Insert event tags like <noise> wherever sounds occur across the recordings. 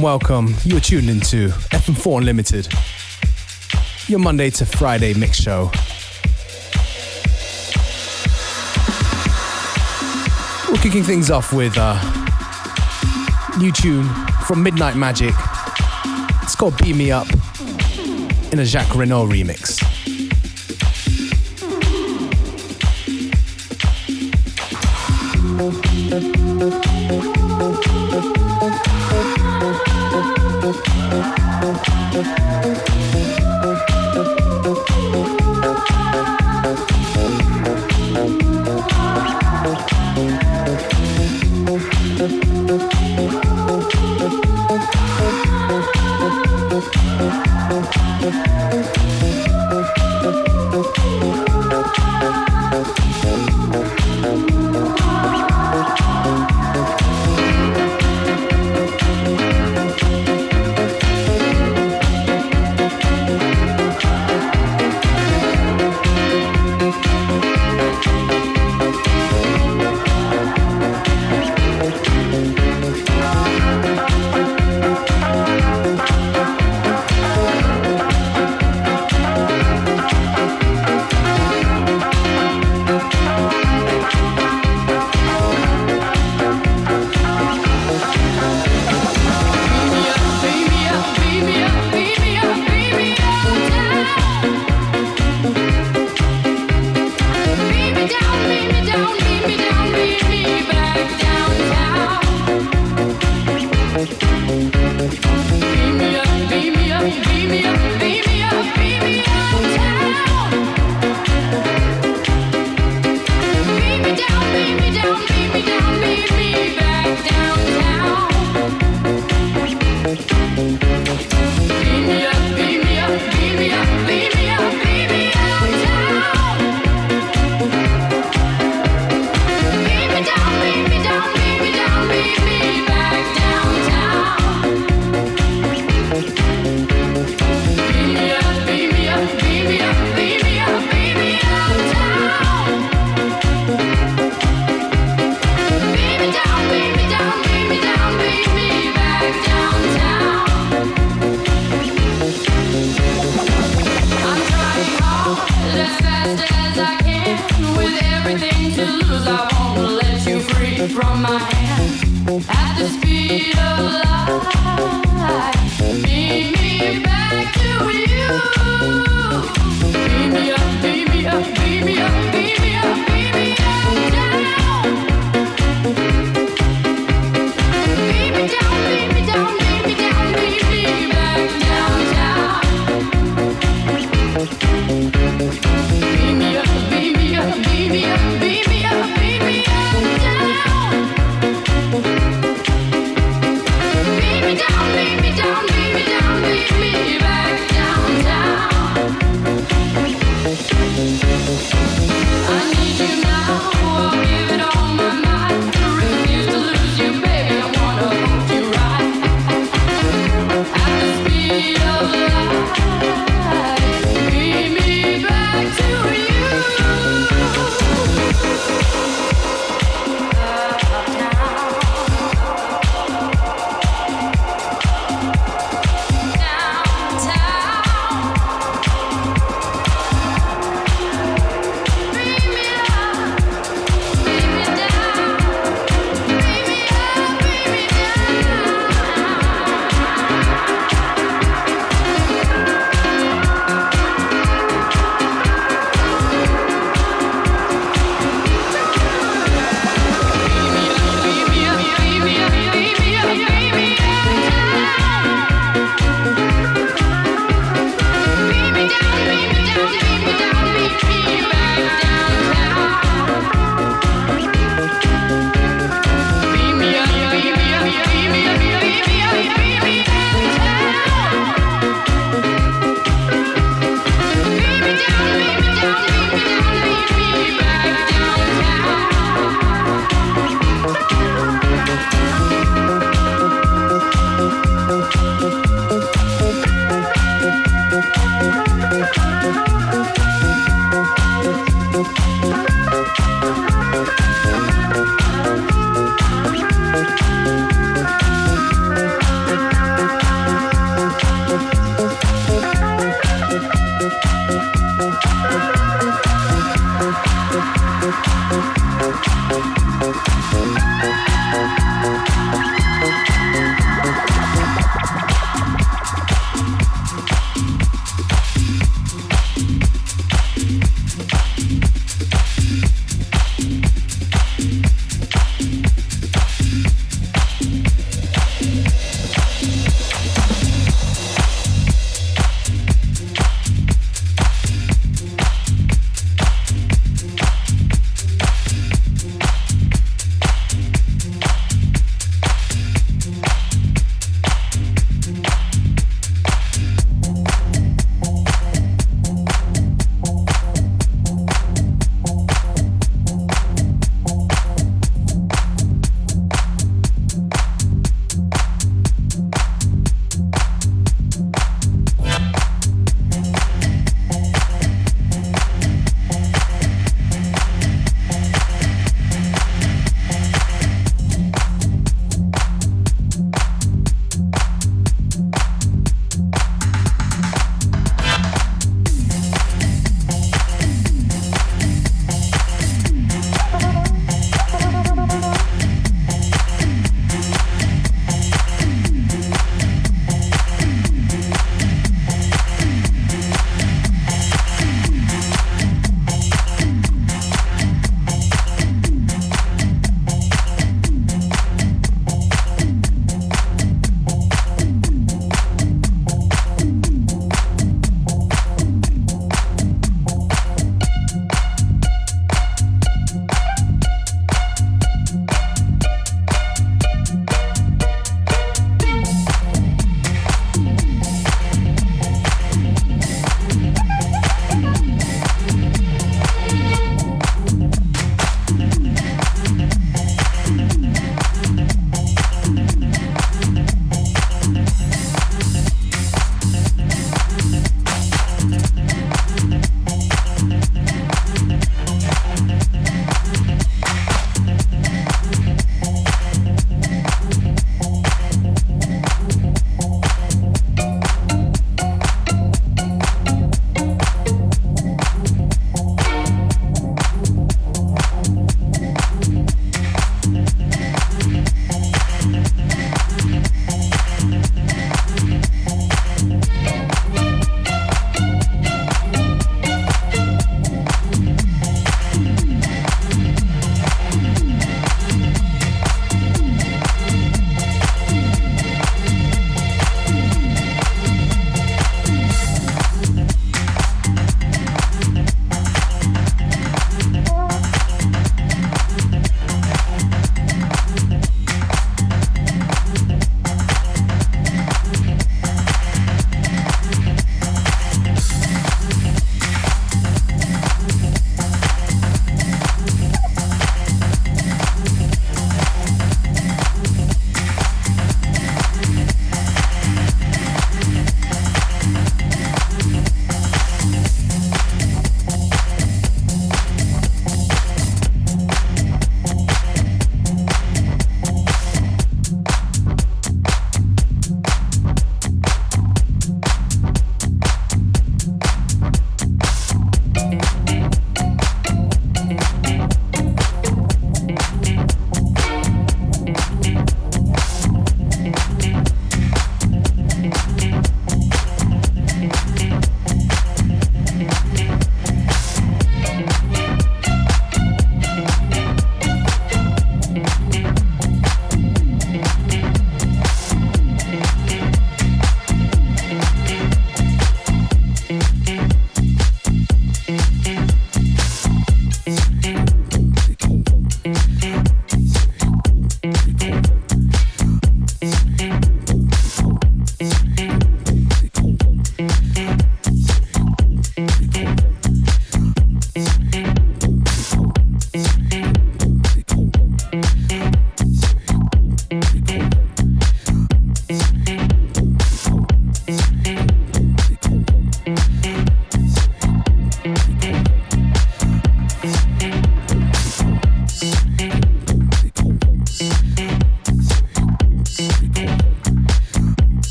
Welcome, welcome. You're tuned into FM4 Unlimited, your Monday to Friday mix show. We're kicking things off with a new tune from Midnight Magic. It's called Beat Me Up in a Jacques Renault remix.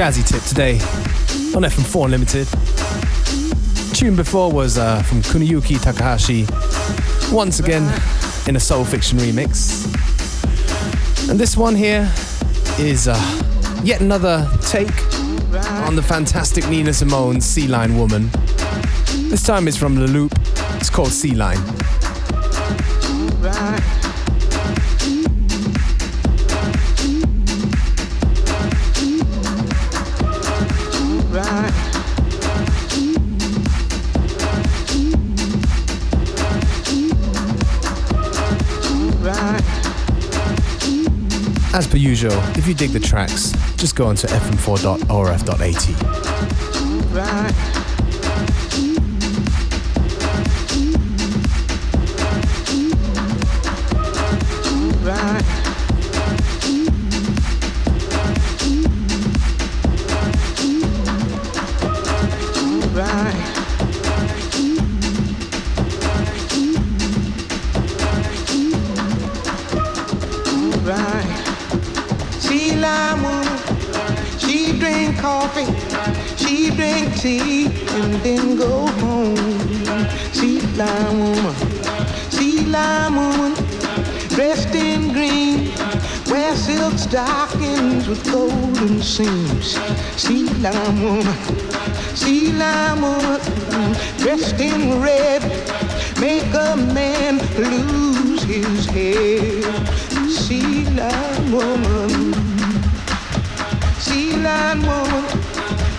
Jazzy tip today on FM4 Unlimited. Tune before was uh, from Kuniyuki Takahashi, once again in a Soul Fiction remix. And this one here is uh, yet another take on the fantastic Nina Simone's Sea Lion Woman. This time it's from Le Loop. It's called Sea Lion. As per usual, if you dig the tracks, just go onto fm4.orf.at. Right. Lion woman.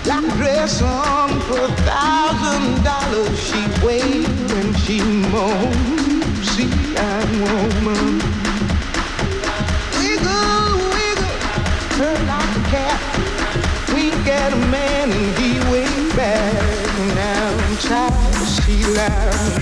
That dress on for a thousand dollars. She wailed and she moaned. See, I'm woman. Wiggle, wiggle, turn like a cat. Wink at a man and he wink back. Now I'm tired of see,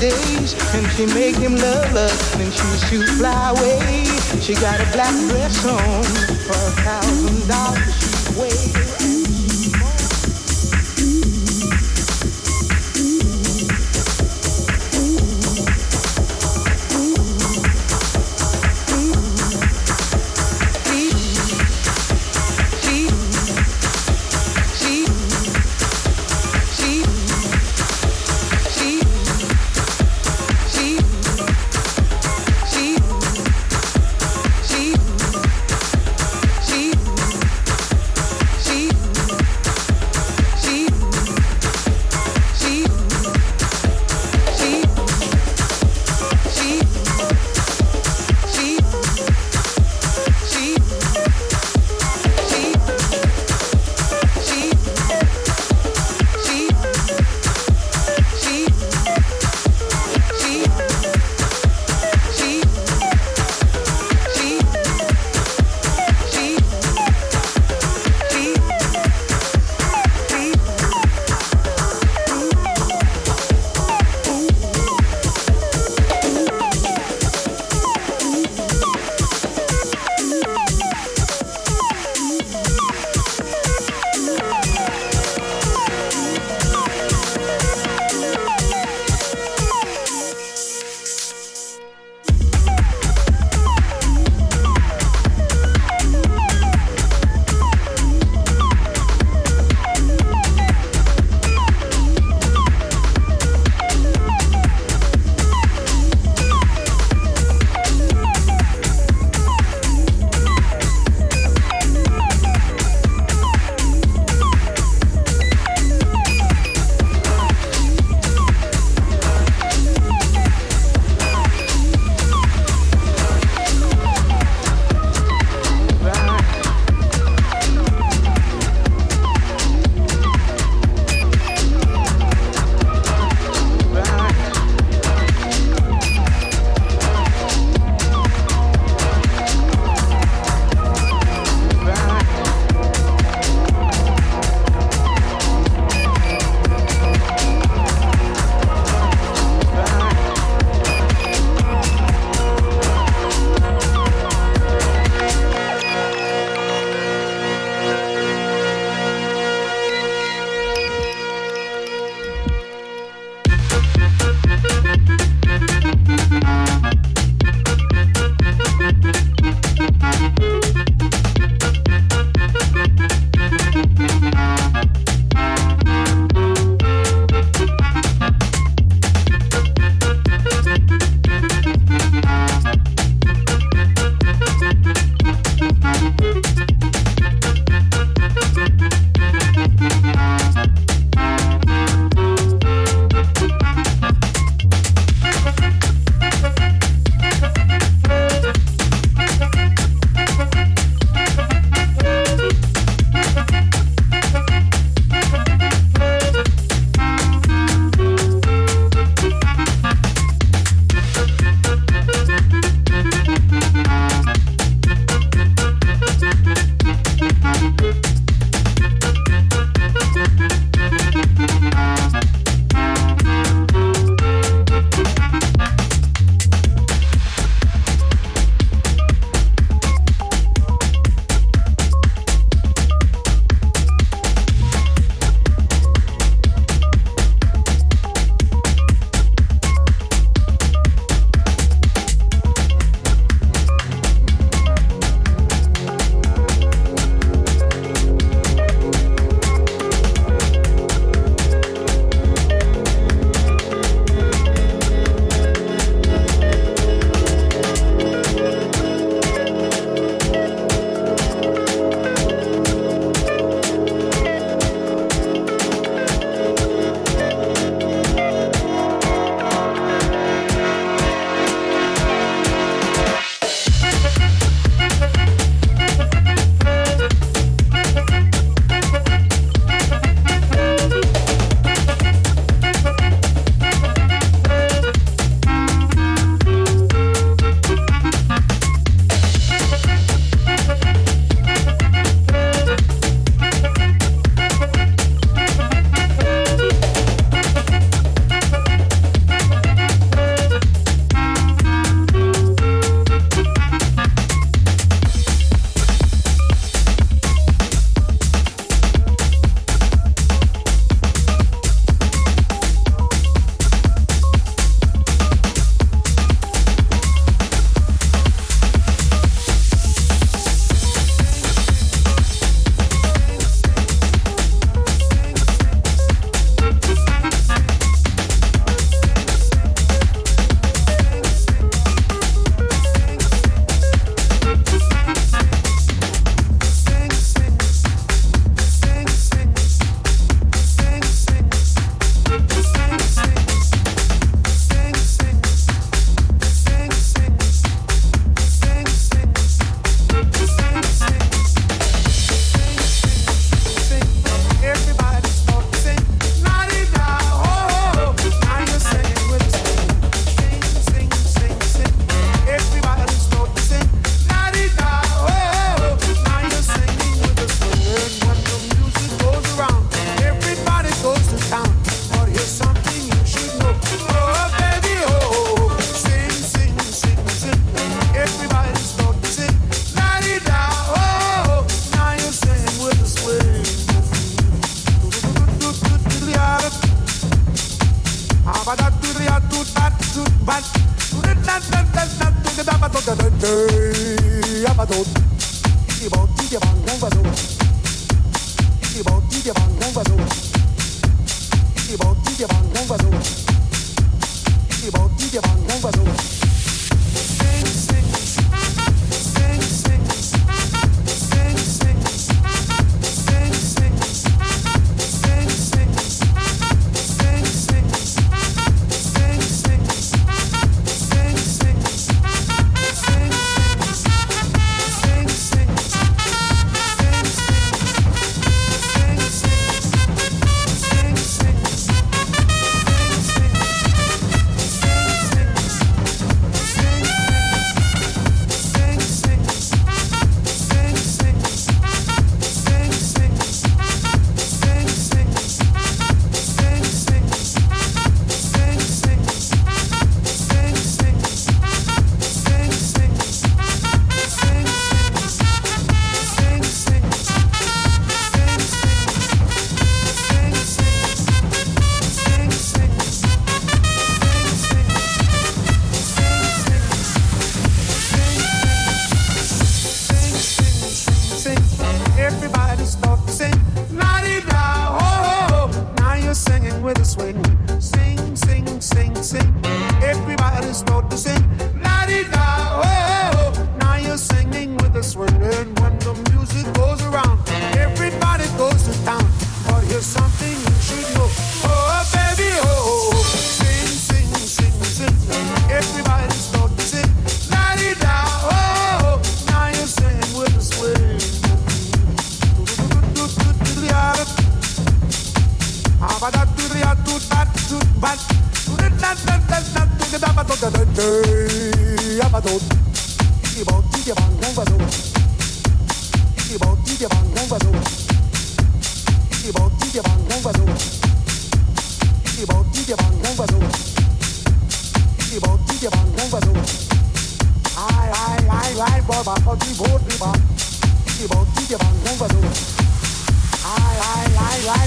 days and she make him love her and she shoot fly away. She got a black dress on for a thousand dollars.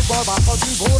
boy, bah, pas du gros.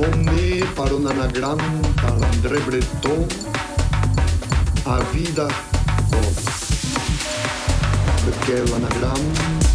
Nome para un anagrama para André Breton. A vida toda. Porque el anagrama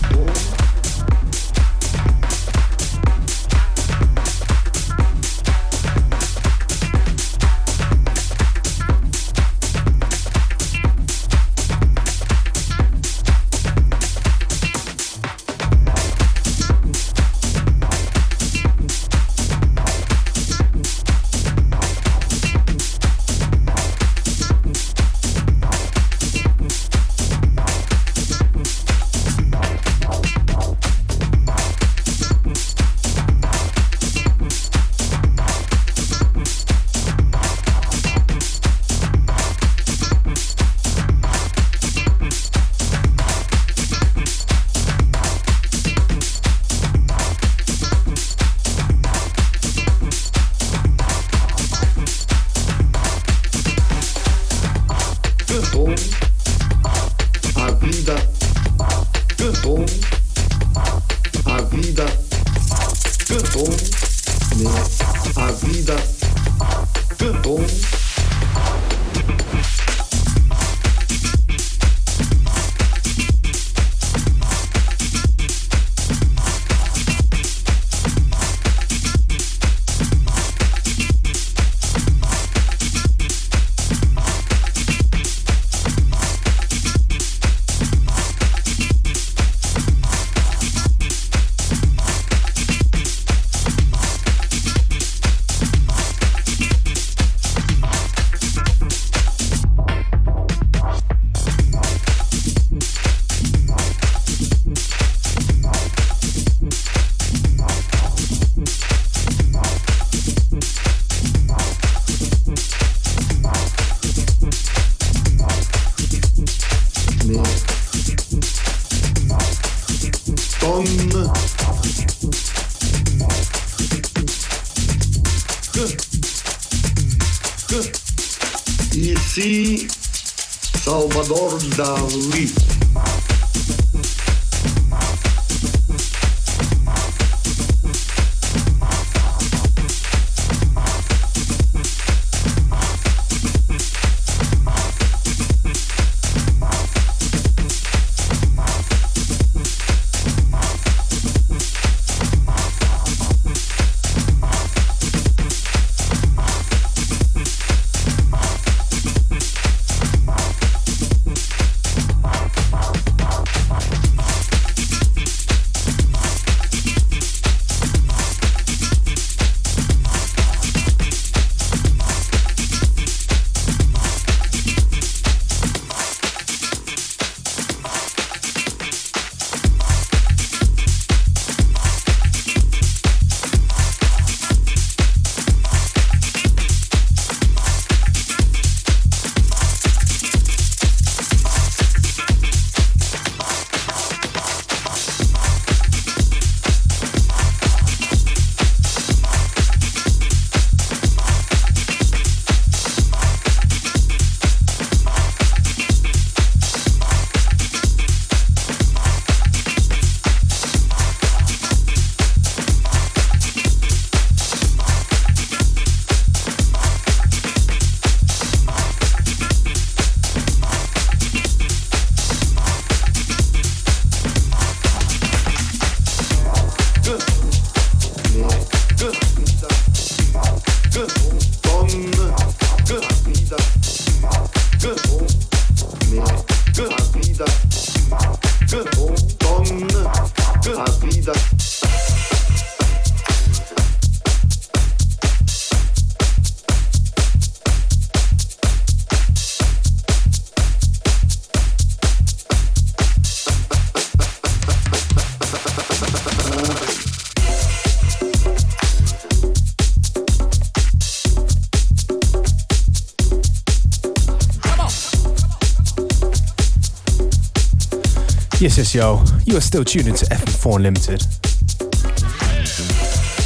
yo. You are still tuned into FM4 Unlimited.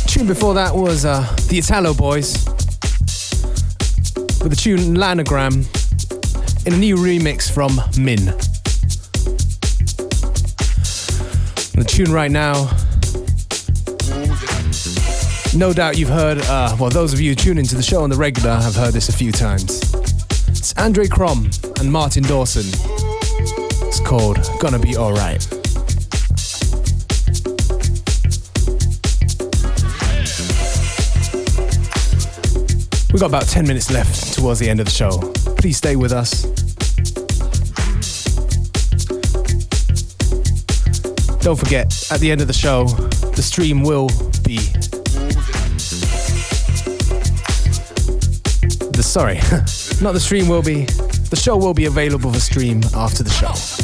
Tune before that was uh, the Italoboyz with the tune Lanogram in a new remix from Min. The tune right now. No doubt you've heard, uh, well, those of you tuning to the show on the regular have heard this a few times. It's Andre Crom and Martin Dawson. Called Gonna Be Alright. We've got about 10 minutes left towards the end of the show. Please stay with us. Don't forget, at the end of the show, the stream will be. The sorry, <laughs> not the stream will be. The show will be available for stream after the show.